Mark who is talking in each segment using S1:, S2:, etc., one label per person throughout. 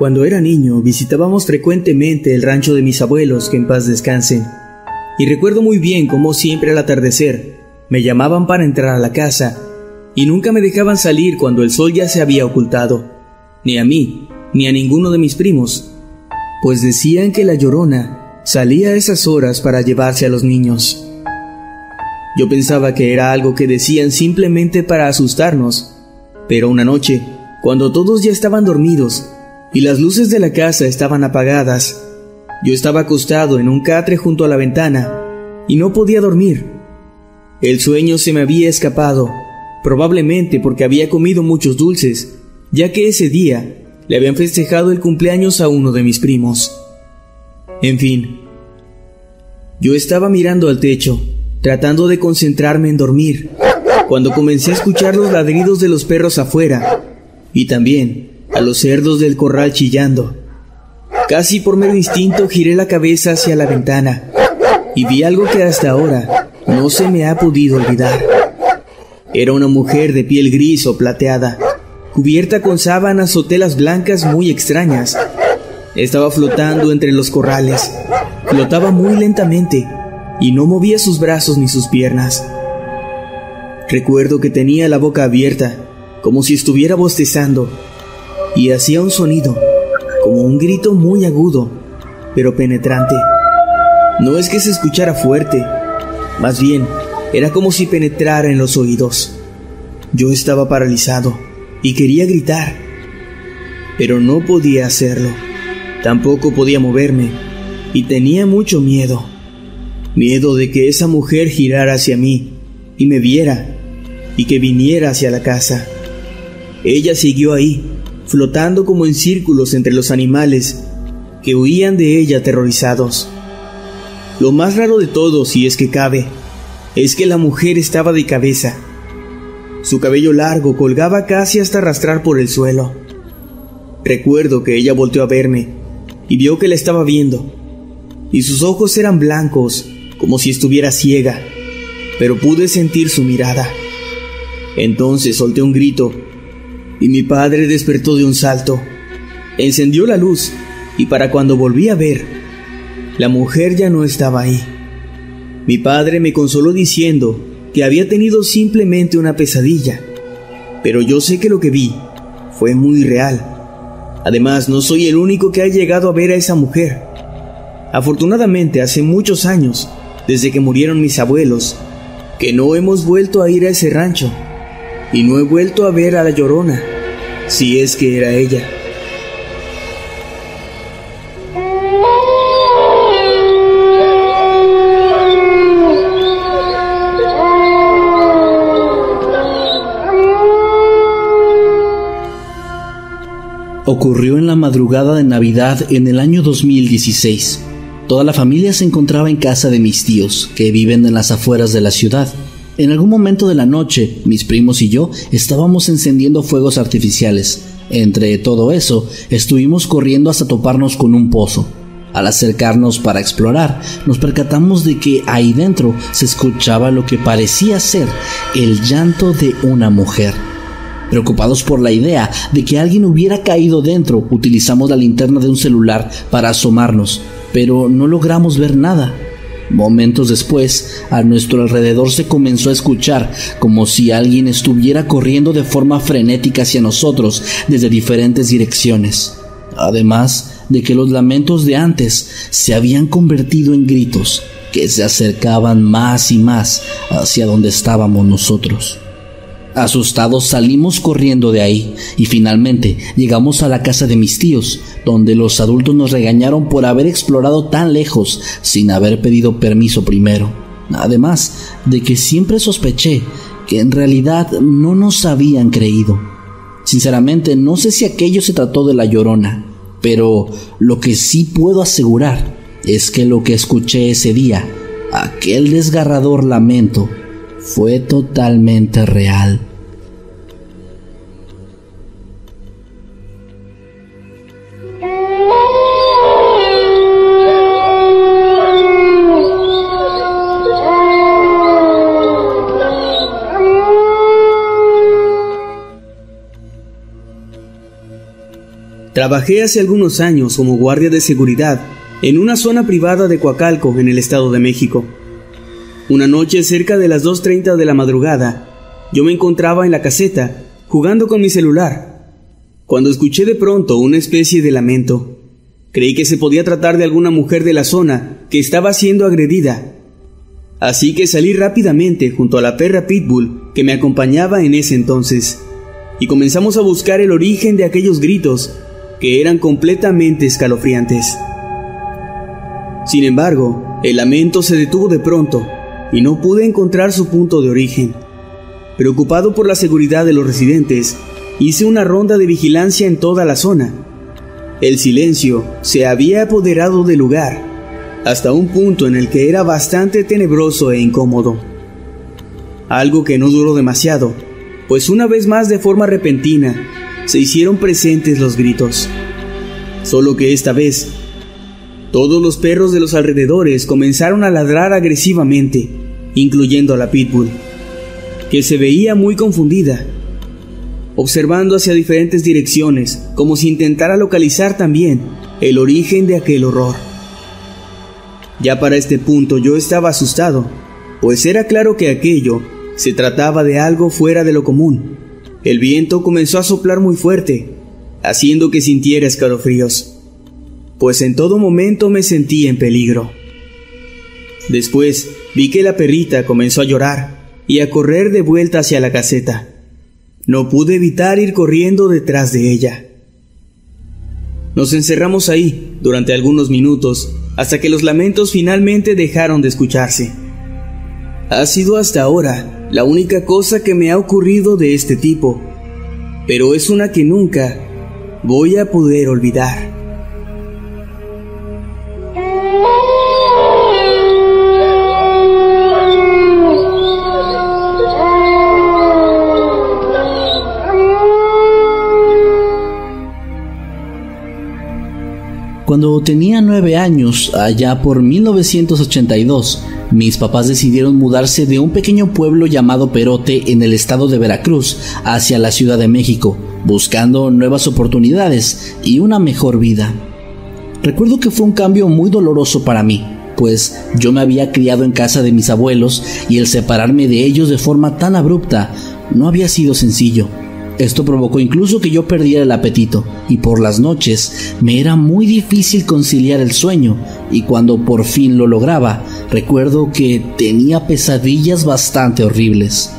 S1: Cuando era niño visitábamos frecuentemente el rancho de mis abuelos, que en paz descansen. Y recuerdo muy bien cómo siempre al atardecer me llamaban para entrar a la casa y nunca me dejaban salir cuando el sol ya se había ocultado, ni a mí, ni a ninguno de mis primos, pues decían que la llorona salía a esas horas para llevarse a los niños. Yo pensaba que era algo que decían simplemente para asustarnos, pero una noche, cuando todos ya estaban dormidos y las luces de la casa estaban apagadas, yo estaba acostado en un catre junto a la ventana y no podía dormir. El sueño se me había escapado, probablemente porque había comido muchos dulces, ya que ese día le habían festejado el cumpleaños a uno de mis primos. En fin, yo estaba mirando al techo, tratando de concentrarme en dormir, cuando comencé a escuchar los ladridos de los perros afuera y también a los cerdos del corral chillando. Casi por mero instinto giré la cabeza hacia la ventana y vi algo que hasta ahora no se me ha podido olvidar. Era una mujer de piel gris o plateada, cubierta con sábanas o telas blancas muy extrañas. Estaba flotando entre los corrales. Flotaba muy lentamente y no movía sus brazos ni sus piernas. Recuerdo que tenía la boca abierta, como si estuviera bostezando, y hacía un sonido, como un grito muy agudo, pero penetrante. No es que se escuchara fuerte, más bien era como si penetrara en los oídos. Yo estaba paralizado y quería gritar, pero no podía hacerlo. Tampoco podía moverme y tenía mucho miedo. Miedo de que esa mujer girara hacia mí y me viera y que viniera hacia la casa. Ella siguió ahí, flotando como en círculos entre los animales que huían de ella aterrorizados. Lo más raro de todo, si es que cabe, es que la mujer estaba de cabeza. Su cabello largo colgaba casi hasta arrastrar por el suelo. Recuerdo que ella volteó a verme y vio que la estaba viendo, y sus ojos eran blancos, como si estuviera ciega, pero pude sentir su mirada. Entonces solté un grito y mi padre despertó de un salto. Encendió la luz y para cuando volví a ver, la mujer ya no estaba ahí. Mi padre me consoló diciendo que había tenido simplemente una pesadilla, pero yo sé que lo que vi fue muy real. Además, no soy el único que ha llegado a ver a esa mujer. Afortunadamente, hace muchos años, desde que murieron mis abuelos, que no hemos vuelto a ir a ese rancho y no he vuelto a ver a la llorona, si es que era ella.
S2: Ocurrió en la madrugada de Navidad en el año 2016. Toda la familia se encontraba en casa de mis tíos, que viven en las afueras de la ciudad. En algún momento de la noche, mis primos y yo estábamos encendiendo fuegos artificiales. Entre todo eso, estuvimos corriendo hasta toparnos con un pozo. Al acercarnos para explorar, nos percatamos de que ahí dentro se escuchaba lo que parecía ser el llanto de una mujer. Preocupados por la idea de que alguien hubiera caído dentro, utilizamos la linterna de un celular para asomarnos, pero no logramos ver nada. Momentos después, a nuestro alrededor se comenzó a escuchar como si alguien estuviera corriendo de forma frenética hacia nosotros desde diferentes direcciones. Además de que los lamentos de antes se habían convertido en gritos que se acercaban más y más hacia donde estábamos nosotros. Asustados salimos corriendo de ahí y finalmente llegamos a la casa de mis tíos, donde los adultos nos regañaron por haber explorado tan lejos sin haber pedido permiso primero. Además de que siempre sospeché que en realidad no nos habían creído. Sinceramente no sé si aquello se trató de la llorona, pero lo que sí puedo asegurar es que lo que escuché ese día, aquel desgarrador lamento, fue totalmente real.
S1: Trabajé hace algunos años como guardia de seguridad en una zona privada de Coacalco, en el Estado de México. Una noche cerca de las 2.30 de la madrugada, yo me encontraba en la caseta, jugando con mi celular, cuando escuché de pronto una especie de lamento. Creí que se podía tratar de alguna mujer de la zona que estaba siendo agredida. Así que salí rápidamente junto a la perra Pitbull que me acompañaba en ese entonces, y comenzamos a buscar el origen de aquellos gritos que eran completamente escalofriantes. Sin embargo, el lamento se detuvo de pronto y no pude encontrar su punto de origen. Preocupado por la seguridad de los residentes, hice una ronda de vigilancia en toda la zona. El silencio se había apoderado del lugar, hasta un punto en el que era bastante tenebroso e incómodo. Algo que no duró demasiado, pues una vez más de forma repentina, se hicieron presentes los gritos. Solo que esta vez, todos los perros de los alrededores comenzaron a ladrar agresivamente, incluyendo a la pitbull, que se veía muy confundida, observando hacia diferentes direcciones, como si intentara localizar también el origen de aquel horror. Ya para este punto yo estaba asustado, pues era claro que aquello se trataba de algo fuera de lo común. El viento comenzó a soplar muy fuerte, haciendo que sintiera escalofríos, pues en todo momento me sentí en peligro. Después vi que la perrita comenzó a llorar y a correr de vuelta hacia la caseta. No pude evitar ir corriendo detrás de ella. Nos encerramos ahí durante algunos minutos hasta que los lamentos finalmente dejaron de escucharse. Ha sido hasta ahora la única cosa que me ha ocurrido de este tipo, pero es una que nunca voy a poder olvidar.
S2: Cuando tenía nueve años, allá por 1982, mis papás decidieron mudarse de un pequeño pueblo llamado Perote en el estado de Veracruz hacia la Ciudad de México, buscando nuevas oportunidades y una mejor vida. Recuerdo que fue un cambio muy doloroso para mí, pues yo me había criado en casa de mis abuelos y el separarme de ellos de forma tan abrupta no había sido sencillo. Esto provocó incluso que yo perdiera el apetito y por las noches me era muy difícil conciliar el sueño y cuando por fin lo lograba, recuerdo que tenía pesadillas bastante horribles.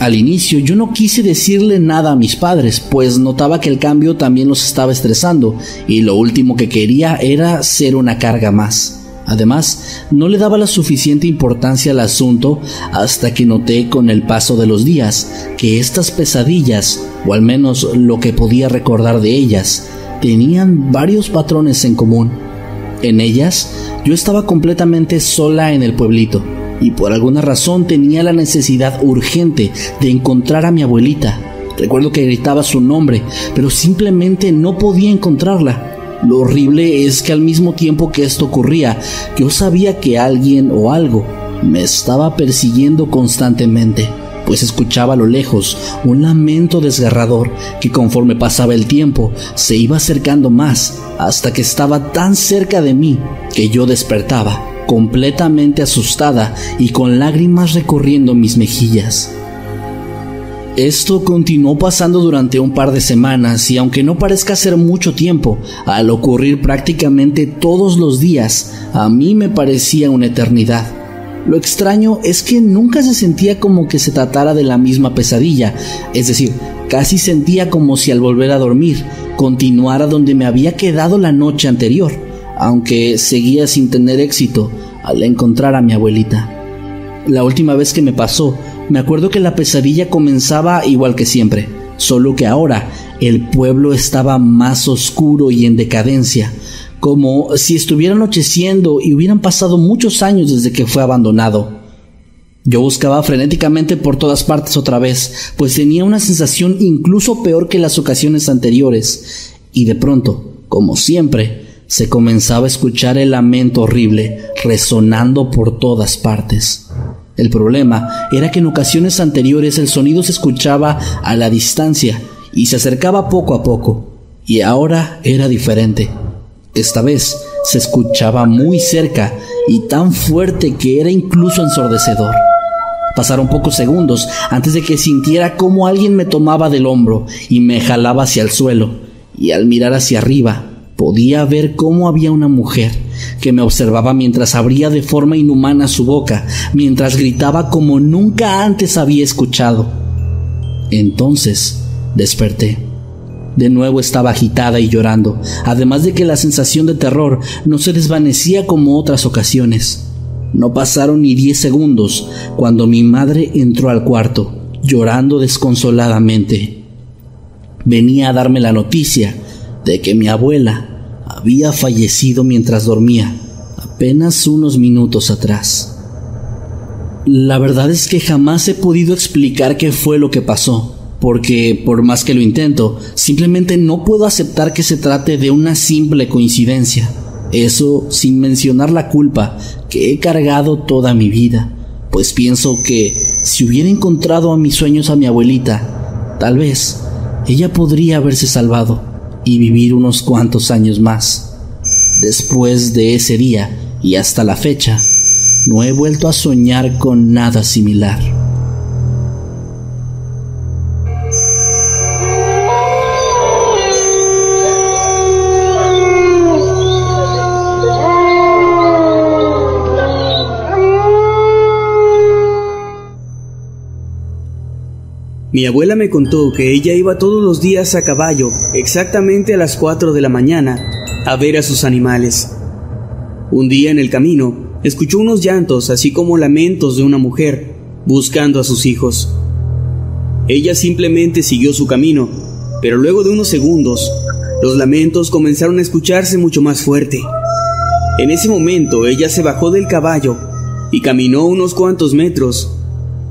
S2: Al inicio yo no quise decirle nada a mis padres, pues notaba que el cambio también los estaba estresando y lo último que quería era ser una carga más. Además, no le daba la suficiente importancia al asunto hasta que noté con el paso de los días que estas pesadillas, o al menos lo que podía recordar de ellas, tenían varios patrones en común. En ellas, yo estaba completamente sola en el pueblito y por alguna razón tenía la necesidad urgente de encontrar a mi abuelita. Recuerdo que gritaba su nombre, pero simplemente no podía encontrarla. Lo horrible es que al mismo tiempo que esto ocurría, yo sabía que alguien o algo me estaba persiguiendo constantemente. pues escuchaba a lo lejos un lamento desgarrador que conforme pasaba el tiempo se iba acercando más hasta que estaba tan cerca de mí que yo despertaba completamente asustada y con lágrimas recorriendo mis mejillas. Esto continuó pasando durante un par de semanas y aunque no parezca ser mucho tiempo, al ocurrir prácticamente todos los días, a mí me parecía una eternidad. Lo extraño es que nunca se sentía como que se tratara de la misma pesadilla, es decir, casi sentía como si al volver a dormir continuara donde me había quedado la noche anterior, aunque seguía sin tener éxito al encontrar a mi abuelita. La última vez que me pasó, me acuerdo que la pesadilla comenzaba igual que siempre, solo que ahora el pueblo estaba más oscuro y en decadencia, como si estuviera anocheciendo y hubieran pasado muchos años desde que fue abandonado. Yo buscaba frenéticamente por todas partes otra vez, pues tenía una sensación incluso peor que las ocasiones anteriores, y de pronto, como siempre, se comenzaba a escuchar el lamento horrible resonando por todas partes. El problema era que en ocasiones anteriores el sonido se escuchaba a la distancia y se acercaba poco a poco, y ahora era diferente. Esta vez se escuchaba muy cerca y tan fuerte que era incluso ensordecedor. Pasaron pocos segundos antes de que sintiera cómo alguien me tomaba del hombro y me jalaba hacia el suelo, y al mirar hacia arriba podía ver cómo había una mujer que me observaba mientras abría de forma inhumana su boca, mientras gritaba como nunca antes había escuchado. Entonces desperté. De nuevo estaba agitada y llorando, además de que la sensación de terror no se desvanecía como otras ocasiones. No pasaron ni diez segundos cuando mi madre entró al cuarto, llorando desconsoladamente. Venía a darme la noticia de que mi abuela había fallecido mientras dormía, apenas unos minutos atrás. La verdad es que jamás he podido explicar qué fue lo que pasó porque por más que lo intento, simplemente no puedo aceptar que se trate de una simple coincidencia. Eso sin mencionar la culpa que he cargado toda mi vida, pues pienso que si hubiera encontrado a mis sueños a mi abuelita, tal vez ella podría haberse salvado y vivir unos cuantos años más. Después de ese día y hasta la fecha, no he vuelto a soñar con nada similar.
S1: Mi abuela me contó que ella iba todos los días a caballo, exactamente a las 4 de la mañana, a ver a sus animales. Un día en el camino, escuchó unos llantos, así como lamentos de una mujer, buscando a sus hijos. Ella simplemente siguió su camino, pero luego de unos segundos, los lamentos comenzaron a escucharse mucho más fuerte. En ese momento ella se bajó del caballo y caminó unos cuantos metros.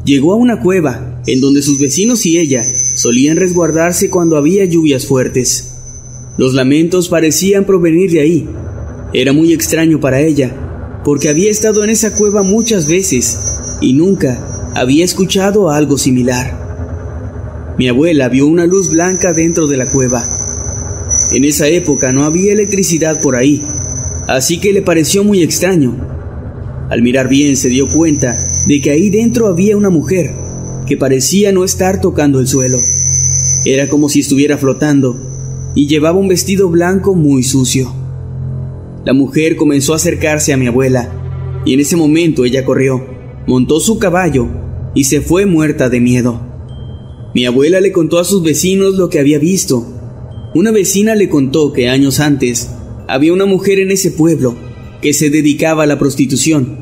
S1: Llegó a una cueva en donde sus vecinos y ella solían resguardarse cuando había lluvias fuertes. Los lamentos parecían provenir de ahí. Era muy extraño para ella, porque había estado en esa cueva muchas veces y nunca había escuchado algo similar. Mi abuela vio una luz blanca dentro de la cueva. En esa época no había electricidad por ahí, así que le pareció muy extraño. Al mirar bien se dio cuenta de que ahí dentro había una mujer que parecía no estar tocando el suelo. Era como si estuviera flotando y llevaba un vestido blanco muy sucio. La mujer comenzó a acercarse a mi abuela y en ese momento ella corrió, montó su caballo y se fue muerta de miedo. Mi abuela le contó a sus vecinos lo que había visto. Una vecina le contó que años antes había una mujer en ese pueblo que se dedicaba a la prostitución.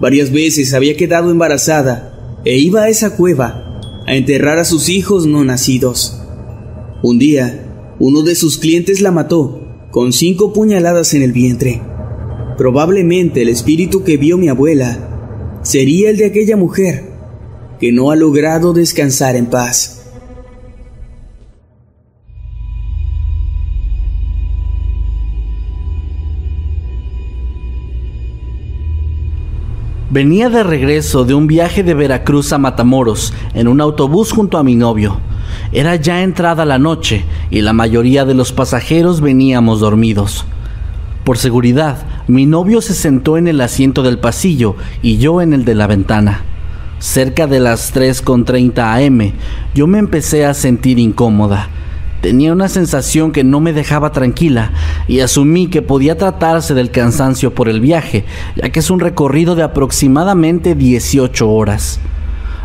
S1: Varias veces había quedado embarazada e iba a esa cueva a enterrar a sus hijos no nacidos. Un día, uno de sus clientes la mató con cinco puñaladas en el vientre. Probablemente el espíritu que vio mi abuela sería el de aquella mujer que no ha logrado descansar en paz.
S2: Venía de regreso de un viaje de Veracruz a Matamoros en un autobús junto a mi novio. Era ya entrada la noche y la mayoría de los pasajeros veníamos dormidos. Por seguridad, mi novio se sentó en el asiento del pasillo y yo en el de la ventana. Cerca de las 3.30 am, yo me empecé a sentir incómoda. Tenía una sensación que no me dejaba tranquila y asumí que podía tratarse del cansancio por el viaje, ya que es un recorrido de aproximadamente 18 horas.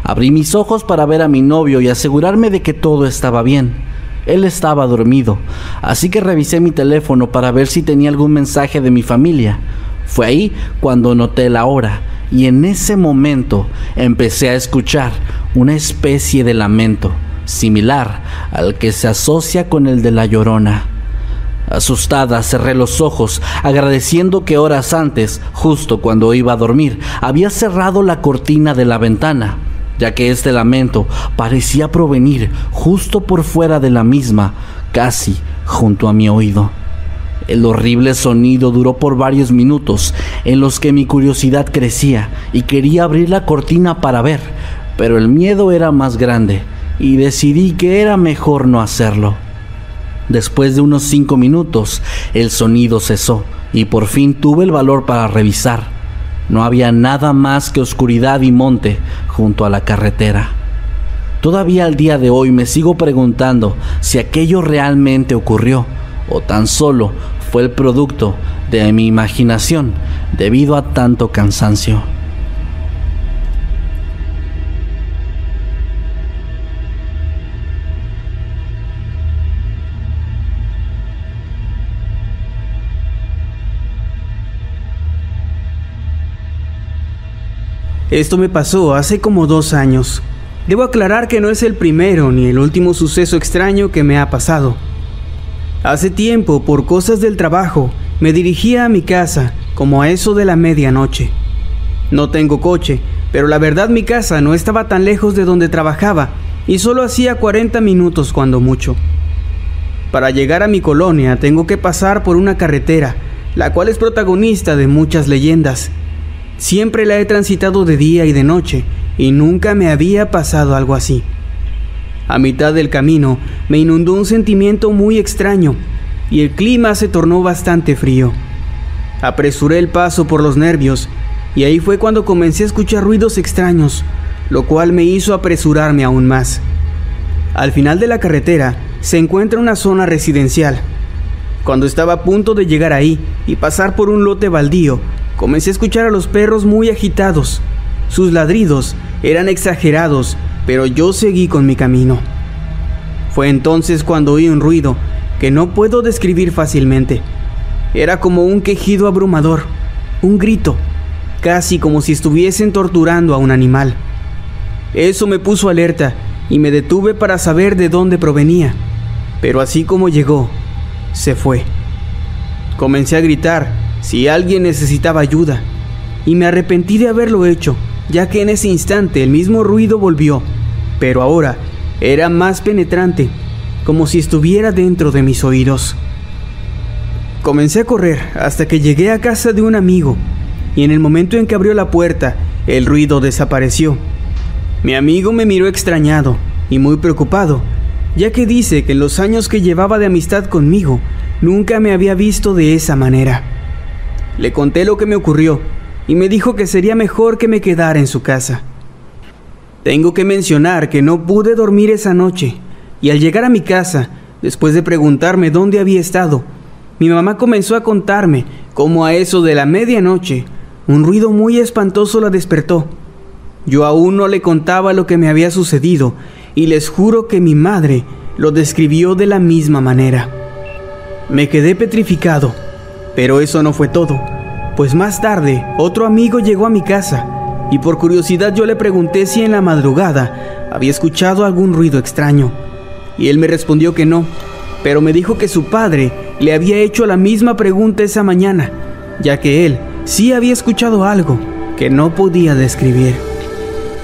S2: Abrí mis ojos para ver a mi novio y asegurarme de que todo estaba bien. Él estaba dormido, así que revisé mi teléfono para ver si tenía algún mensaje de mi familia. Fue ahí cuando noté la hora y en ese momento empecé a escuchar una especie de lamento similar al que se asocia con el de la llorona. Asustada cerré los ojos, agradeciendo que horas antes, justo cuando iba a dormir, había cerrado la cortina de la ventana, ya que este lamento parecía provenir justo por fuera de la misma, casi junto a mi oído. El horrible sonido duró por varios minutos, en los que mi curiosidad crecía y quería abrir la cortina para ver, pero el miedo era más grande y decidí que era mejor no hacerlo. Después de unos cinco minutos, el sonido cesó y por fin tuve el valor para revisar. No había nada más que oscuridad y monte junto a la carretera. Todavía al día de hoy me sigo preguntando si aquello realmente ocurrió o tan solo fue el producto de mi imaginación debido a tanto cansancio.
S1: Esto me pasó hace como dos años. Debo aclarar que no es el primero ni el último suceso extraño que me ha pasado. Hace tiempo, por cosas del trabajo, me dirigía a mi casa como a eso de la medianoche. No tengo coche, pero la verdad mi casa no estaba tan lejos de donde trabajaba y solo hacía 40 minutos cuando mucho. Para llegar a mi colonia tengo que pasar por una carretera, la cual es protagonista de muchas leyendas Siempre la he transitado de día y de noche y nunca me había pasado algo así. A mitad del camino me inundó un sentimiento muy extraño y el clima se tornó bastante frío. Apresuré el paso por los nervios y ahí fue cuando comencé a escuchar ruidos extraños, lo cual me hizo apresurarme aún más. Al final de la carretera se encuentra una zona residencial. Cuando estaba a punto de llegar ahí y pasar por un lote baldío, comencé a escuchar a los perros muy agitados. Sus ladridos eran exagerados, pero yo seguí con mi camino. Fue entonces cuando oí un ruido que no puedo describir fácilmente. Era como un quejido abrumador, un grito, casi como si estuviesen torturando a un animal. Eso me puso alerta y me detuve para saber de dónde provenía, pero así como llegó, se fue. Comencé a gritar si alguien necesitaba ayuda, y me arrepentí de haberlo hecho, ya que en ese instante el mismo ruido volvió, pero ahora era más penetrante, como si estuviera dentro de mis oídos. Comencé a correr hasta que llegué a casa de un amigo, y en el momento en que abrió la puerta, el ruido desapareció. Mi amigo me miró extrañado y muy preocupado, ya que dice que en los años que llevaba de amistad conmigo, nunca me había visto de esa manera. Le conté lo que me ocurrió y me dijo que sería mejor que me quedara en su casa. Tengo que mencionar que no pude dormir esa noche y al llegar a mi casa, después de preguntarme dónde había estado, mi mamá comenzó a contarme cómo a eso de la medianoche un ruido muy espantoso la despertó. Yo aún no le contaba lo que me había sucedido y les juro que mi madre lo describió de la misma manera. Me quedé petrificado pero eso no fue todo, pues más tarde otro amigo llegó a mi casa y por curiosidad yo le pregunté si en la madrugada había escuchado algún ruido extraño. Y él me respondió que no, pero me dijo que su padre le había hecho la misma pregunta esa mañana, ya que él sí había escuchado algo que no podía describir.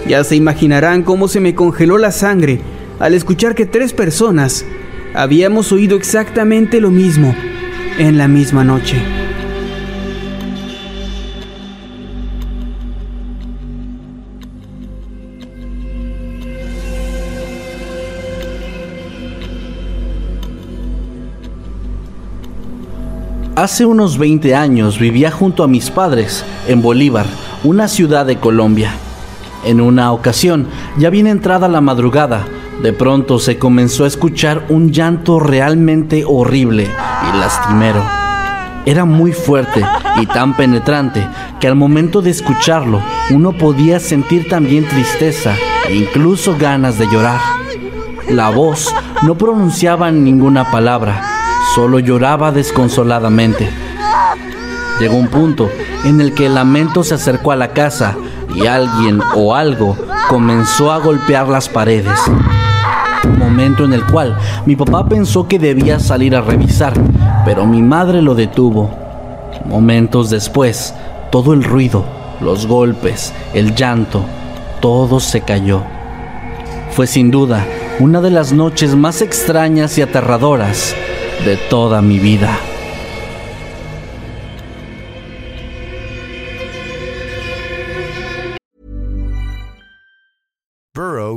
S1: Ya se imaginarán cómo se me congeló la sangre al escuchar que tres personas habíamos oído exactamente lo mismo en la misma noche.
S2: Hace unos 20 años vivía junto a mis padres en Bolívar, una ciudad de Colombia. En una ocasión, ya bien entrada la madrugada, de pronto se comenzó a escuchar un llanto realmente horrible y lastimero. Era muy fuerte y tan penetrante que al momento de escucharlo uno podía sentir también tristeza e incluso ganas de llorar. La voz no pronunciaba ninguna palabra, Solo lloraba desconsoladamente. Llegó un punto en el que el lamento se acercó a la casa y alguien o algo comenzó a golpear las paredes. Momento en el cual mi papá pensó que debía salir a revisar, pero mi madre lo detuvo. Momentos después, todo el ruido, los golpes, el llanto, todo se cayó. Fue sin duda una de las noches más extrañas y aterradoras de toda mi vida.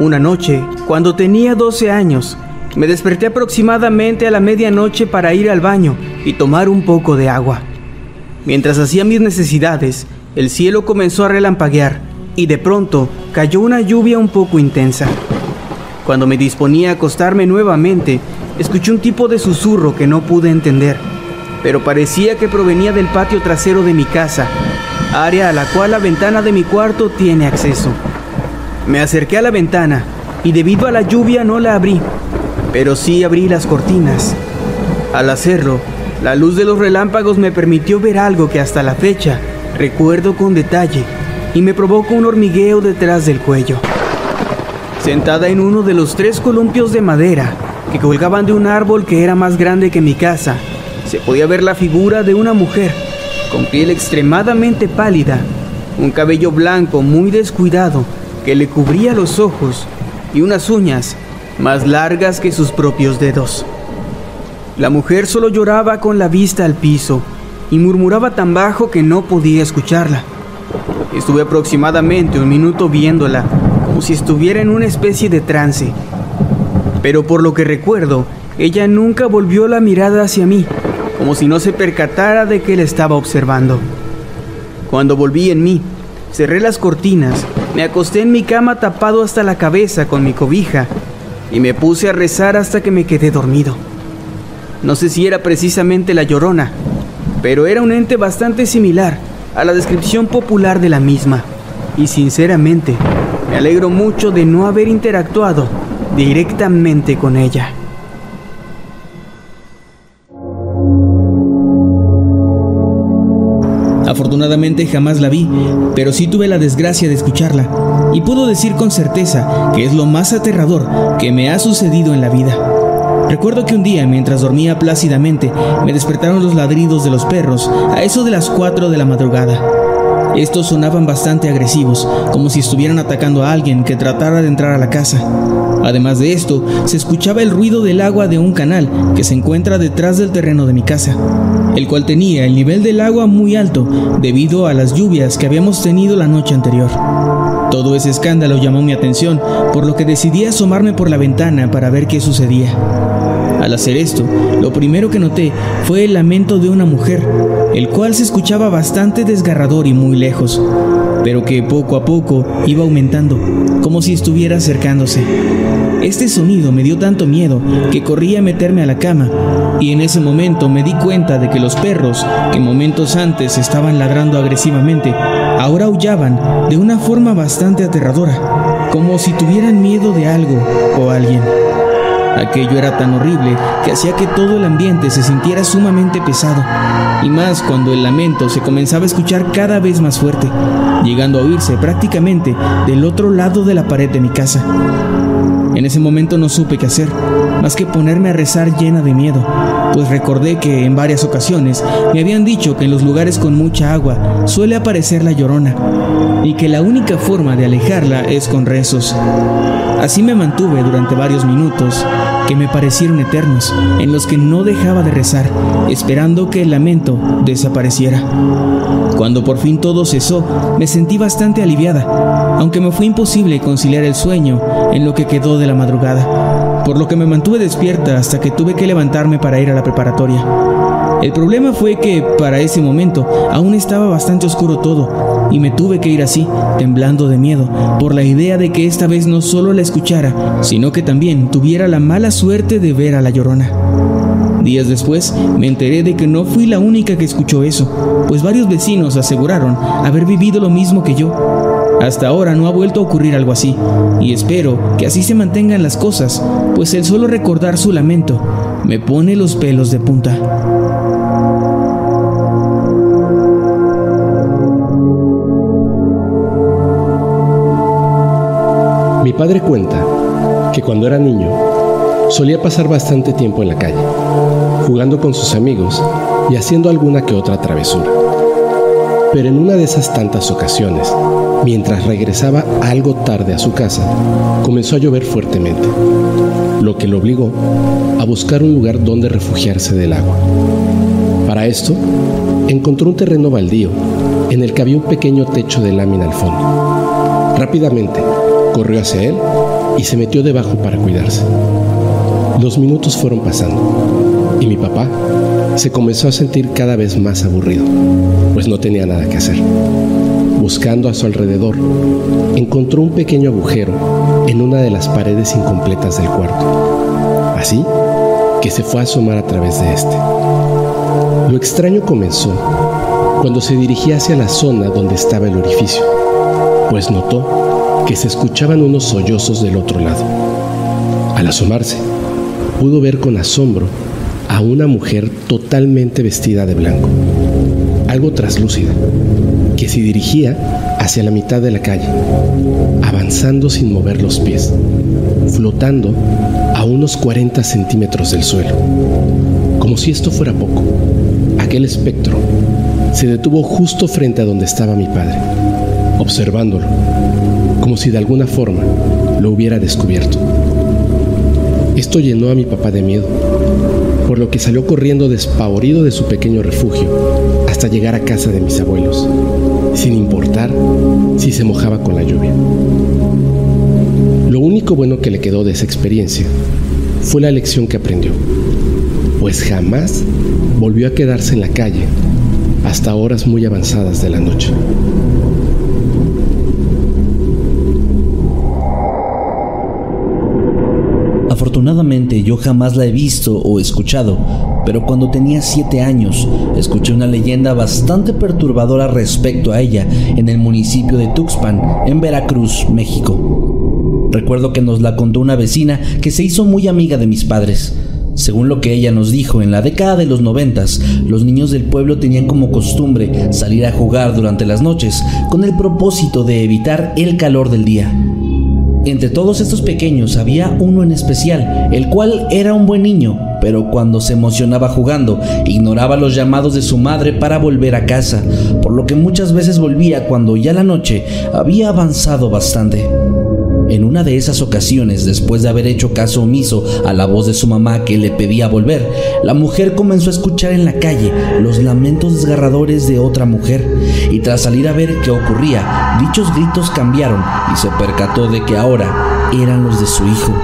S1: Una noche, cuando tenía 12 años, Me desperté aproximadamente a la medianoche para ir al baño y tomar un poco de agua. Mientras hacía mis necesidades, el cielo comenzó a relampaguear y de pronto cayó una lluvia un poco intensa. Cuando me disponía a acostarme nuevamente, escuché un tipo de susurro que no pude entender, pero parecía que provenía del patio trasero de mi casa, área a la cual la ventana de mi cuarto tiene acceso. Me acerqué a la ventana y debido a la lluvia no la abrí, pero sí abrí las cortinas. Al hacerlo, la luz de los relámpagos me permitió ver algo que hasta la fecha recuerdo con detalle y me provocó un hormigueo detrás del cuello. Sentada en uno de los tres columpios de madera que colgaban de un árbol que era más grande que mi casa, se podía ver la figura de una mujer con piel extremadamente pálida, un cabello blanco muy descuidado que le cubría los ojos y unas uñas más largas que sus propios dedos. La mujer solo lloraba con la vista al piso y murmuraba tan bajo que no podía escucharla. Estuve aproximadamente un minuto viéndola, como si estuviera en una especie de trance. Pero por lo que recuerdo, ella nunca volvió la mirada hacia mí, como si no se percatara de que la estaba observando. Cuando volví en mí, cerré las cortinas, me acosté en mi cama tapado hasta la cabeza con mi cobija y me puse a rezar hasta que me quedé dormido. No sé si era precisamente la llorona, pero era un ente bastante similar a la descripción popular de la misma. Y sinceramente, me alegro mucho de no haber interactuado directamente con ella. Jamás la vi, pero sí tuve la desgracia de escucharla, y puedo decir con certeza que es lo más aterrador que me ha sucedido en la vida. Recuerdo que un día, mientras dormía plácidamente, me despertaron los ladridos de los perros a eso de las 4 de la madrugada. Estos sonaban bastante agresivos, como si estuvieran atacando a alguien que tratara de entrar a la casa. Además de esto, se escuchaba el ruido del agua de un canal que se encuentra detrás del terreno de mi casa, el cual tenía el nivel del agua muy alto debido a las lluvias que habíamos tenido la noche anterior. Todo ese escándalo llamó mi atención, por lo que decidí asomarme por la ventana para ver qué sucedía. Al hacer esto, lo primero que noté fue el lamento de una mujer, el cual se escuchaba bastante desgarrador y muy lejos, pero que poco a poco iba aumentando, como si estuviera acercándose. Este sonido me dio tanto miedo que corrí a meterme a la cama, y en ese momento me di cuenta de que los perros, que momentos antes estaban ladrando agresivamente, ahora aullaban de una forma bastante aterradora, como si tuvieran miedo de algo o alguien. Aquello era tan horrible que hacía que todo el ambiente se sintiera sumamente pesado, y más cuando el lamento se comenzaba a escuchar cada vez más fuerte, llegando a oírse prácticamente del otro lado de la pared de mi casa. En ese momento no supe qué hacer, más que ponerme a rezar llena de miedo, pues recordé que en varias ocasiones me habían dicho que en los lugares con mucha agua suele aparecer la llorona, y que la única forma de alejarla es con rezos. Así me mantuve durante varios minutos, que me parecieron eternos, en los que no dejaba de rezar, esperando que el lamento desapareciera. Cuando por fin todo cesó, me sentí bastante aliviada, aunque me fue imposible conciliar el sueño en lo que quedó de la madrugada, por lo que me mantuve despierta hasta que tuve que levantarme para ir a la preparatoria. El problema fue que, para ese momento, aún estaba bastante oscuro todo, y me tuve que ir así, temblando de miedo, por la idea de que esta vez no solo la escuchara, sino que también tuviera la mala suerte de ver a la llorona. Días después me enteré de que no fui la única que escuchó eso, pues varios vecinos aseguraron haber vivido lo mismo que yo. Hasta ahora no ha vuelto a ocurrir algo así, y espero que así se mantengan las cosas, pues el solo recordar su lamento me pone los pelos de punta.
S3: Mi padre cuenta que cuando era niño solía pasar bastante tiempo en la calle, jugando con sus amigos y haciendo alguna que otra travesura. Pero en una de esas tantas ocasiones, mientras regresaba algo tarde a su casa, comenzó a llover fuertemente, lo que lo obligó a buscar un lugar donde refugiarse del agua. Para esto, encontró un terreno baldío en el que había un pequeño techo de lámina al fondo. Rápidamente corrió hacia él y se metió debajo para cuidarse. Los minutos fueron pasando y mi papá se comenzó a sentir cada vez más aburrido, pues no tenía nada que hacer. Buscando a su alrededor, encontró un pequeño agujero en una de las paredes incompletas del cuarto. Así que se fue a asomar a través de este. Lo extraño comenzó cuando se dirigía hacia la zona donde estaba el orificio, pues notó que se escuchaban unos sollozos del otro lado. Al asomarse, pudo ver con asombro a una mujer totalmente vestida de blanco, algo traslúcida, que se dirigía hacia la mitad de la calle, avanzando sin mover los pies, flotando a unos 40 centímetros del suelo. Como si esto fuera poco, aquel espectro se detuvo justo frente a donde estaba mi padre, observándolo, como si de alguna forma lo hubiera descubierto. Esto llenó a mi papá de miedo, por lo que salió corriendo despavorido de su pequeño refugio hasta llegar a casa de mis abuelos, sin importar si se mojaba con la lluvia. Lo único bueno que le quedó de esa experiencia fue la lección que aprendió, pues jamás volvió a quedarse en la calle hasta horas muy avanzadas de la noche.
S2: Afortunadamente yo jamás la he visto o escuchado, pero cuando tenía 7 años escuché una leyenda bastante perturbadora respecto a ella en el municipio de Tuxpan, en Veracruz, México. Recuerdo que nos la contó una vecina que se hizo muy amiga de mis padres. Según lo que ella nos dijo, en la década de los noventas, los niños del pueblo tenían como costumbre salir a jugar durante las noches con el propósito de evitar el calor del día. Entre todos estos pequeños había uno en especial, el cual era un buen niño, pero cuando se emocionaba jugando, ignoraba los llamados de su madre para volver a casa, por lo que muchas veces volvía cuando ya la noche había avanzado bastante. En una de esas ocasiones, después de haber hecho caso omiso a la voz de su mamá que le pedía volver, la mujer comenzó a escuchar en la calle los lamentos desgarradores de otra mujer, y tras salir a ver qué ocurría, dichos gritos cambiaron y se percató de que ahora eran los de su hijo.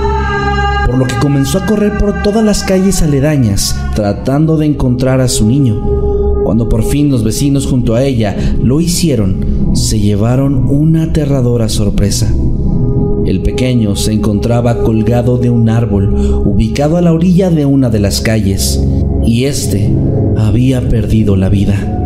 S2: Por lo que comenzó a correr por todas las calles aledañas, tratando de encontrar a su niño. Cuando por fin los vecinos junto a ella lo hicieron, se llevaron una aterradora sorpresa. El pequeño se encontraba colgado de un árbol ubicado a la orilla de una de las calles y éste había perdido la vida.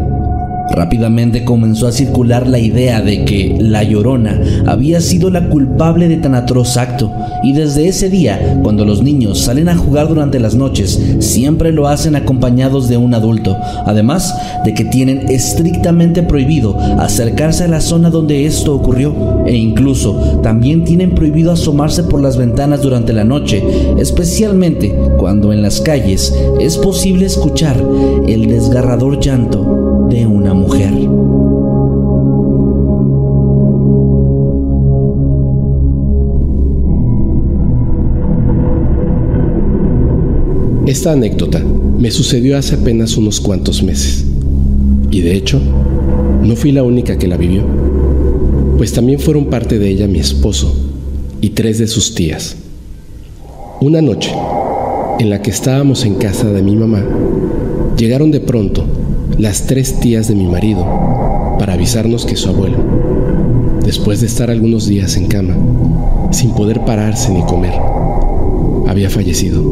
S2: Rápidamente comenzó a circular la idea de que la llorona había sido la culpable de tan atroz acto, y desde ese día, cuando los niños salen a jugar durante las noches, siempre lo hacen acompañados de un adulto, además de que tienen estrictamente prohibido acercarse a la zona donde esto ocurrió, e incluso también tienen prohibido asomarse por las ventanas durante la noche, especialmente cuando en las calles es posible escuchar el desgarrador llanto de una mujer.
S3: Esta anécdota me sucedió hace apenas unos cuantos meses. Y de hecho, no fui la única que la vivió, pues también fueron parte de ella mi esposo y tres de sus tías. Una noche, en la que estábamos en casa de mi mamá, llegaron de pronto las tres tías de mi marido para avisarnos que su abuelo, después de estar algunos días en cama, sin poder pararse ni comer, había fallecido.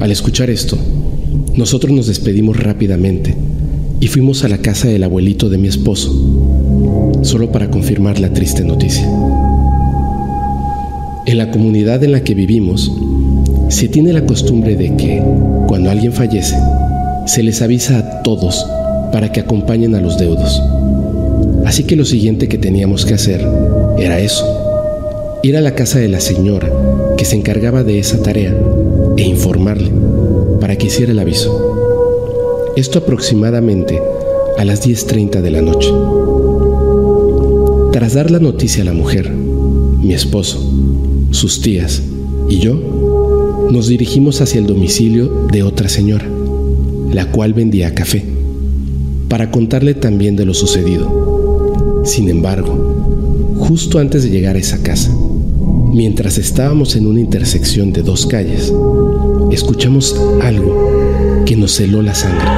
S3: Al escuchar esto, nosotros nos despedimos rápidamente y fuimos a la casa del abuelito de mi esposo, solo para confirmar la triste noticia. En la comunidad en la que vivimos, se tiene la costumbre de que, cuando alguien fallece, se les avisa a todos para que acompañen a los deudos. Así que lo siguiente que teníamos que hacer era eso, ir a la casa de la señora que se encargaba de esa tarea e informarle para que hiciera el aviso. Esto aproximadamente a las 10.30 de la noche. Tras dar la noticia a la mujer, mi esposo, sus tías y yo nos dirigimos hacia el domicilio de otra señora la cual vendía café, para contarle también de lo sucedido. Sin embargo, justo antes de llegar a esa casa, mientras estábamos en una intersección de dos calles, escuchamos algo que nos heló la sangre.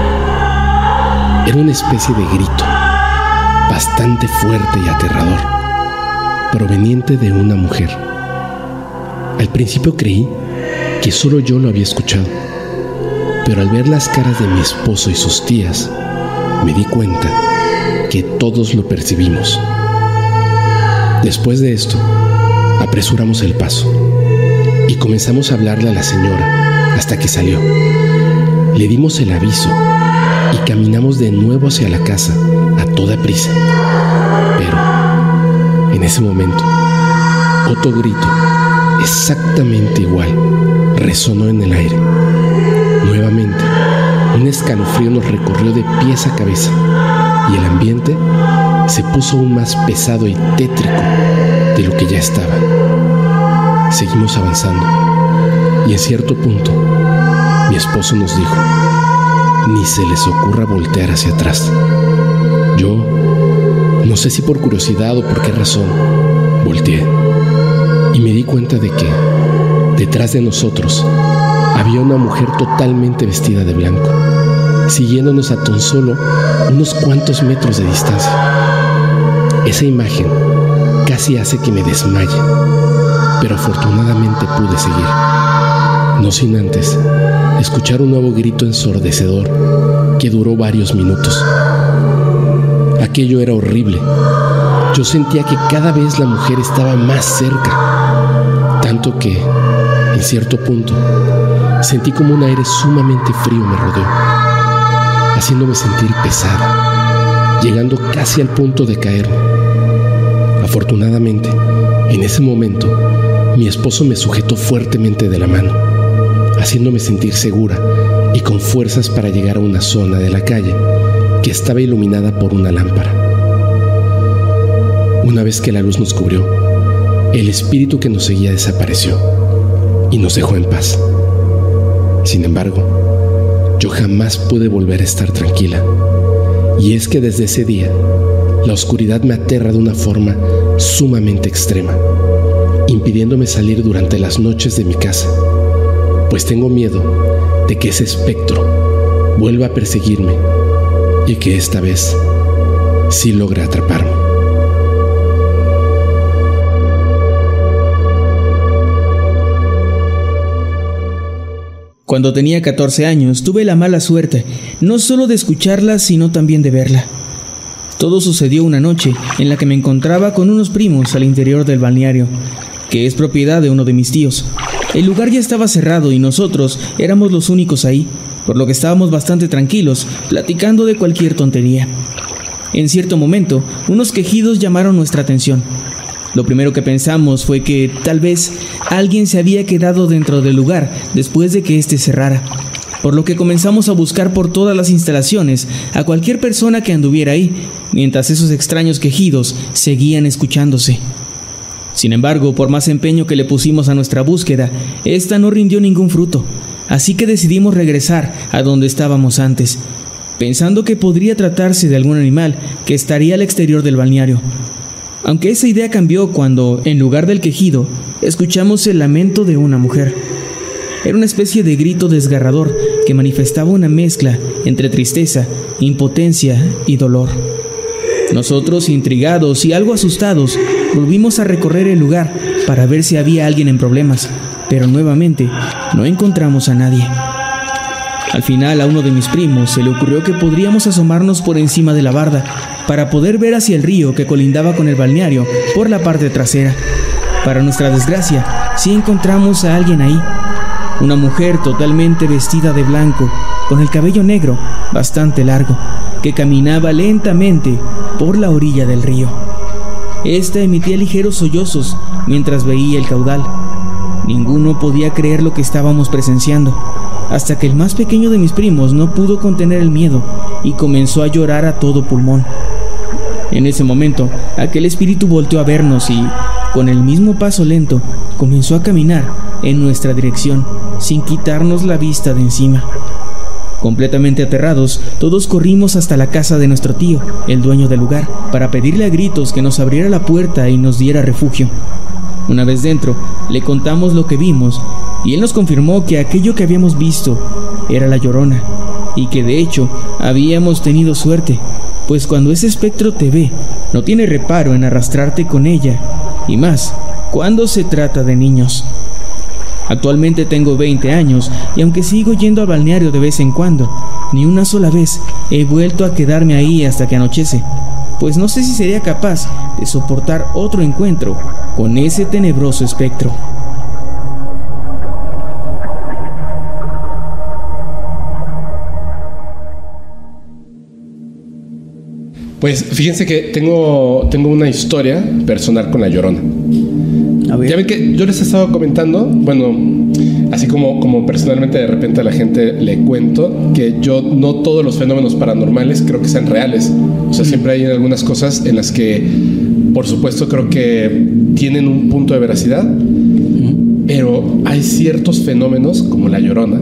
S3: Era una especie de grito, bastante fuerte y aterrador, proveniente de una mujer. Al principio creí que solo yo lo había escuchado pero al ver las caras de mi esposo y sus tías, me di cuenta que todos lo percibimos. Después de esto, apresuramos el paso y comenzamos a hablarle a la señora hasta que salió. Le dimos el aviso y caminamos de nuevo hacia la casa a toda prisa. Pero, en ese momento, otro grito, exactamente igual, resonó en el aire. Nuevamente, un escalofrío nos recorrió de pies a cabeza y el ambiente se puso aún más pesado y tétrico de lo que ya estaba. Seguimos avanzando y en cierto punto mi esposo nos dijo, ni se les ocurra voltear hacia atrás. Yo, no sé si por curiosidad o por qué razón, volteé y me di cuenta de que, detrás de nosotros, había una mujer totalmente vestida de blanco, siguiéndonos a tan solo unos cuantos metros de distancia. Esa imagen casi hace que me desmaye, pero afortunadamente pude seguir. No sin antes escuchar un nuevo grito ensordecedor que duró varios minutos. Aquello era horrible. Yo sentía que cada vez la mujer estaba más cerca, tanto que, en cierto punto, Sentí como un aire sumamente frío me rodeó, haciéndome sentir pesada, llegando casi al punto de caer. Afortunadamente, en ese momento, mi esposo me sujetó fuertemente de la mano, haciéndome sentir segura y con fuerzas para llegar a una zona de la calle que estaba iluminada por una lámpara. Una vez que la luz nos cubrió, el espíritu que nos seguía desapareció y nos dejó en paz. Sin embargo, yo jamás pude volver a estar tranquila. Y es que desde ese día, la oscuridad me aterra de una forma sumamente extrema, impidiéndome salir durante las noches de mi casa, pues tengo miedo de que ese espectro vuelva a perseguirme y que esta vez sí logre atraparme.
S1: Cuando tenía 14 años tuve la mala suerte no solo de escucharla, sino también de verla. Todo sucedió una noche en la que me encontraba con unos primos al interior del balneario, que es propiedad de uno de mis tíos. El lugar ya estaba cerrado y nosotros éramos los únicos ahí, por lo que estábamos bastante tranquilos, platicando de cualquier tontería. En cierto momento, unos quejidos llamaron nuestra atención. Lo primero que pensamos fue que tal vez alguien se había quedado dentro del lugar después de que éste cerrara, por lo que comenzamos a buscar por todas las instalaciones a cualquier persona que anduviera ahí, mientras esos extraños quejidos seguían escuchándose. Sin embargo, por más empeño que le pusimos a nuestra búsqueda, esta no rindió ningún fruto, así que decidimos regresar a donde estábamos antes, pensando que podría tratarse de algún animal que estaría al exterior del balneario. Aunque esa idea cambió cuando, en lugar del quejido, escuchamos el lamento de una mujer. Era una especie de grito desgarrador que manifestaba una mezcla entre tristeza, impotencia y dolor. Nosotros, intrigados y algo asustados, volvimos a recorrer el lugar para ver si había alguien en problemas, pero nuevamente no encontramos a nadie. Al final a uno de mis primos se le ocurrió que podríamos asomarnos por encima de la barda para poder ver hacia el río que colindaba con el balneario por la parte trasera. Para nuestra desgracia, sí encontramos a alguien ahí. Una mujer totalmente vestida de blanco, con el cabello negro, bastante largo, que caminaba lentamente por la orilla del río. Esta emitía ligeros sollozos mientras veía el caudal. Ninguno podía creer lo que estábamos presenciando, hasta que el más pequeño de mis primos no pudo contener el miedo y comenzó a llorar a todo pulmón. En ese momento, aquel espíritu volteó a vernos y, con el mismo paso lento, comenzó a caminar en nuestra dirección, sin quitarnos la vista de encima. Completamente aterrados, todos corrimos hasta la casa de nuestro tío, el dueño del lugar, para pedirle a gritos que nos abriera la puerta y nos diera refugio. Una vez dentro, le contamos lo que vimos y él nos confirmó que aquello que habíamos visto era la llorona y que de hecho habíamos tenido suerte, pues cuando ese espectro te ve, no tiene reparo en arrastrarte con ella, y más cuando se trata de niños. Actualmente tengo 20 años y aunque sigo yendo al balneario de vez en cuando, ni una sola vez he vuelto a quedarme ahí hasta que anochece, pues no sé si sería capaz de soportar otro encuentro con ese tenebroso espectro.
S3: Pues fíjense que tengo, tengo una historia personal con la llorona. Ya ven que yo les he estado comentando, bueno, así como, como personalmente de repente a la gente le cuento, que yo no todos los fenómenos paranormales creo que sean reales. O sea, siempre hay algunas cosas en las que, por supuesto, creo que tienen un punto de veracidad, pero hay ciertos fenómenos, como la llorona,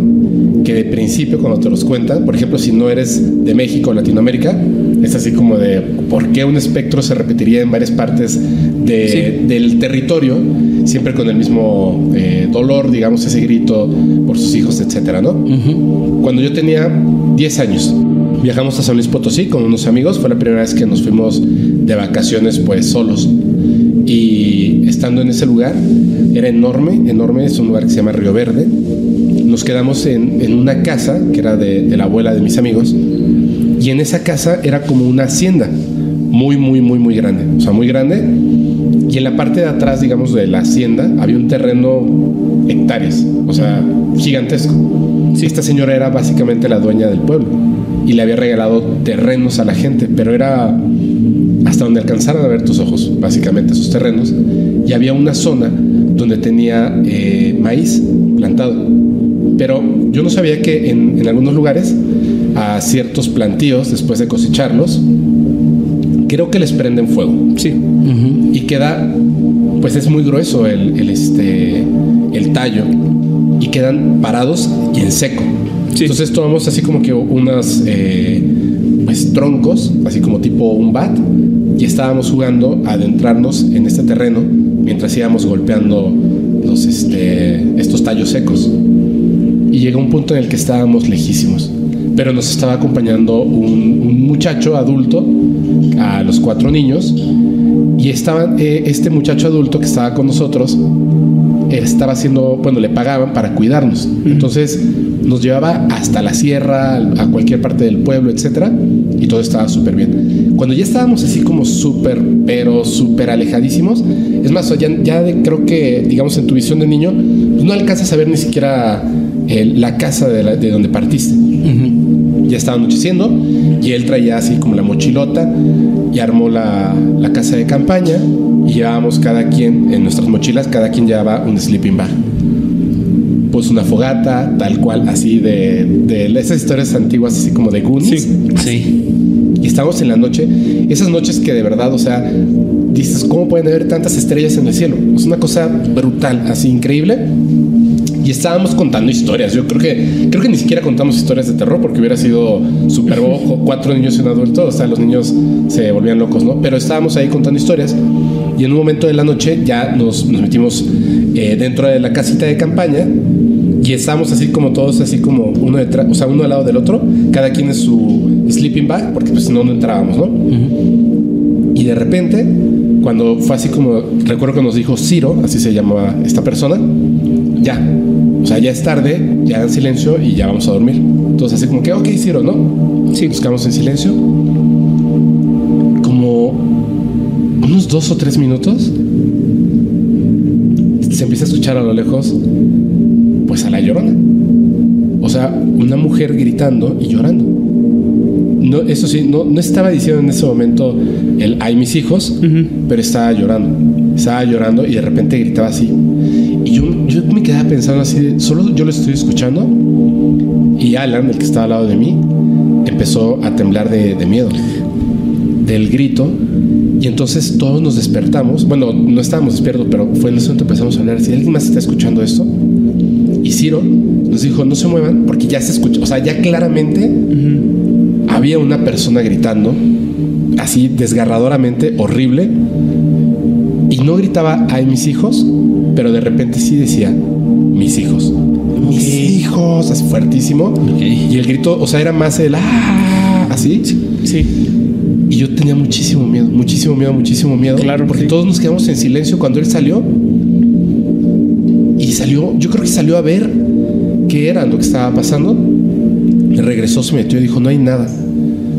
S3: que de principio cuando te los cuentan, por ejemplo, si no eres de México o Latinoamérica, es así como de por qué un espectro se repetiría en varias partes del territorio, siempre con el mismo eh, dolor, digamos, ese grito por sus hijos, etcétera, ¿no? Cuando yo tenía 10 años, viajamos a San Luis Potosí con unos amigos, fue la primera vez que nos fuimos de vacaciones, pues solos. Y estando en ese lugar, era enorme, enorme, es un lugar que se llama Río Verde. Nos quedamos en, una casa que era de la abuela de mis amigos y en esa casa era como una hacienda, muy, muy, muy, muy grande, o sea, muy grande. Y en la parte de atrás, digamos, de la hacienda, había un terreno hectáreas, o sea, gigantesco. Sí, esta señora era básicamente la dueña del pueblo y le había regalado terrenos a la gente, pero era hasta donde alcanzaran a ver tus ojos, básicamente esos terrenos. Y había una zona donde tenía eh, maíz plantado. Pero yo no sabía que en, en algunos lugares a ciertos plantíos después de cosecharlos, creo que les prenden fuego.
S1: Sí.
S3: Y queda, pues es muy grueso el, este, el tallo y quedan parados y en seco. Entonces tomamos así como que unas eh, pues, troncos, así como tipo un bat, y estábamos jugando a adentrarnos en este terreno mientras íbamos golpeando los, este, estos tallos secos. Y llegó un punto en el que estábamos lejísimos pero nos estaba acompañando un, muchacho adulto a los cuatro niños y estaba eh, este muchacho adulto que estaba con nosotros estaba haciendo, bueno, le pagaban para cuidarnos. Entonces nos llevaba hasta la sierra, a cualquier parte del pueblo, etcétera, y todo estaba súper bien. Cuando ya estábamos así como súper, pero súper alejadísimos, es más, ya, ya creo que, digamos, en tu visión de niño, pues no alcanzas a ver ni siquiera eh, la casa de, de donde partiste. Ya estaba anocheciendo y él traía así como la mochilota y armó la, la casa de campaña y llevábamos cada quien, en nuestras mochilas, cada quien llevaba un sleeping bag pues una fogata, tal cual, así de, de esas historias antiguas, así como de Goonies.
S2: Sí, sí.
S3: Y estamos en la noche, esas noches que de verdad, o sea, dices, ¿cómo pueden haber tantas estrellas en el cielo? Es una cosa brutal, así increíble. Y estábamos contando historias. Yo creo que creo que ni siquiera contamos historias de terror porque hubiera sido súper bojo, cuatro niños y un adulto. O sea, los niños se volvían locos, ¿no? Pero estábamos ahí contando historias. Y en un momento de la noche ya nos, nos metimos eh, dentro de la casita de campaña y estábamos así como todos, así como uno detrás, o sea, uno al lado del otro, cada quien en su sleeping bag, porque pues si no, no entrábamos, ¿no? Y de repente, cuando fue así como, recuerdo que nos dijo Ciro, así se llamaba esta persona, ya, o sea, ya es tarde, ya en silencio y ya vamos a dormir. Entonces, así como que, ok, Ciro, ¿no? Sí. Buscamos en silencio. Como unos dos o tres minutos, se empieza a escuchar a lo lejos pues a la llorona. O sea, una mujer gritando y llorando. No, eso sí, no, no estaba diciendo en ese momento el ay mis hijos, pero estaba llorando. Estaba llorando y de repente gritaba así. Y yo, yo me quedaba pensando así, solo yo lo estoy escuchando. Y Alan, el que estaba al lado de mí, empezó a temblar de, de miedo, del grito. Y entonces todos nos despertamos. Bueno, no estábamos despiertos, pero fue en ese momento empezamos a hablar. Si alguien más está escuchando esto, y Ciro nos dijo, no se muevan porque ya se escucha, o sea, ya claramente había una persona gritando, así desgarradoramente, horrible, y no gritaba, ay mis hijos, pero de repente sí decía, mis hijos. Mis hijos, así fuertísimo. Y el grito, o sea, era más el, ah, así.
S2: Sí.
S3: Y yo tenía muchísimo miedo, muchísimo miedo, muchísimo miedo.
S2: Claro.
S3: Porque todos nos quedamos en silencio cuando él salió y salió, yo creo que salió a ver qué era lo que estaba pasando. Regresó, se metió y dijo, no hay nada.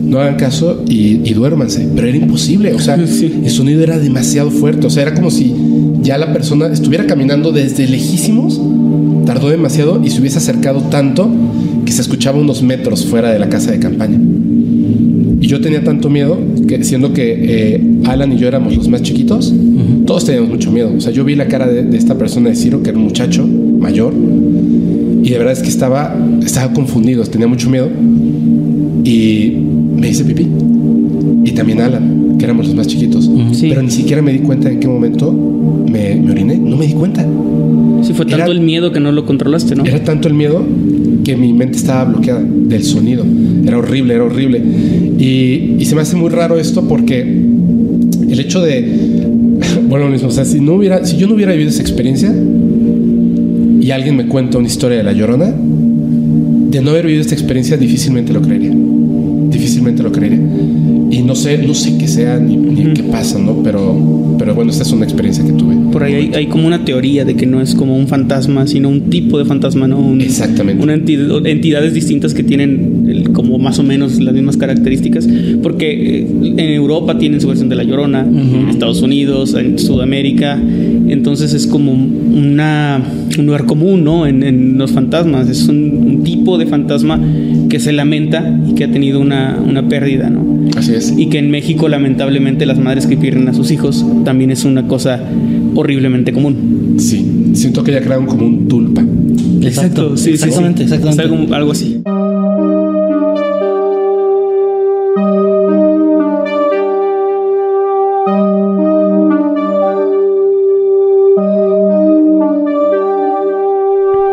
S3: No hagan caso y, duérmanse. Pero era imposible. O sea, el sonido era demasiado fuerte. O sea, era como si ya la persona estuviera caminando desde lejísimos. Tardó demasiado y se hubiese acercado tanto que se escuchaba unos metros fuera de la casa de campaña. Y yo tenía tanto miedo que, siendo que eh, Alan y yo éramos los más chiquitos, todos teníamos mucho miedo. O sea, yo vi la cara de, esta persona de Ciro, que era un muchacho mayor, y de verdad es que estaba, estaba confundido, tenía mucho miedo. Y me hice pipí. Y también Alan, que éramos los más chiquitos. Pero ni siquiera me di cuenta en qué momento me, me oriné. No me di cuenta.
S2: Sí, fue tanto el miedo que no lo controlaste, ¿no?
S3: Era tanto el miedo que mi mente estaba bloqueada del sonido. Era horrible, era horrible. Y, y se me hace muy raro esto porque el hecho de bueno, mismo, o sea, si, no hubiera, si yo no hubiera vivido esa experiencia y alguien me cuenta una historia de la llorona, de no haber vivido esta experiencia, difícilmente lo creería. Difícilmente lo creería. Y no sé, no sé qué sea ni, qué pasa, ¿no? Pero, pero bueno, esta es una experiencia que tuve.
S2: Por ahí hay, como una teoría de que no es como un fantasma, sino un tipo de fantasma, ¿no?
S3: Exactamente.
S2: Una entidad, entidades distintas que tienen como más o menos las mismas características. Porque eh, en Europa tienen su versión de la llorona, en Estados Unidos, en Sudamérica. Entonces es como una, un lugar común, ¿no? En, los fantasmas. Es un, un tipo de fantasma que se lamenta y que ha tenido una, una pérdida, ¿no?
S3: Así es.
S2: Y que en México, lamentablemente, las madres que pierden a sus hijos también es una cosa horriblemente común.
S3: Sí, siento que ya crearon como un tulpa.
S2: Exacto, sí, exactamente, exactamente. algo, algo así.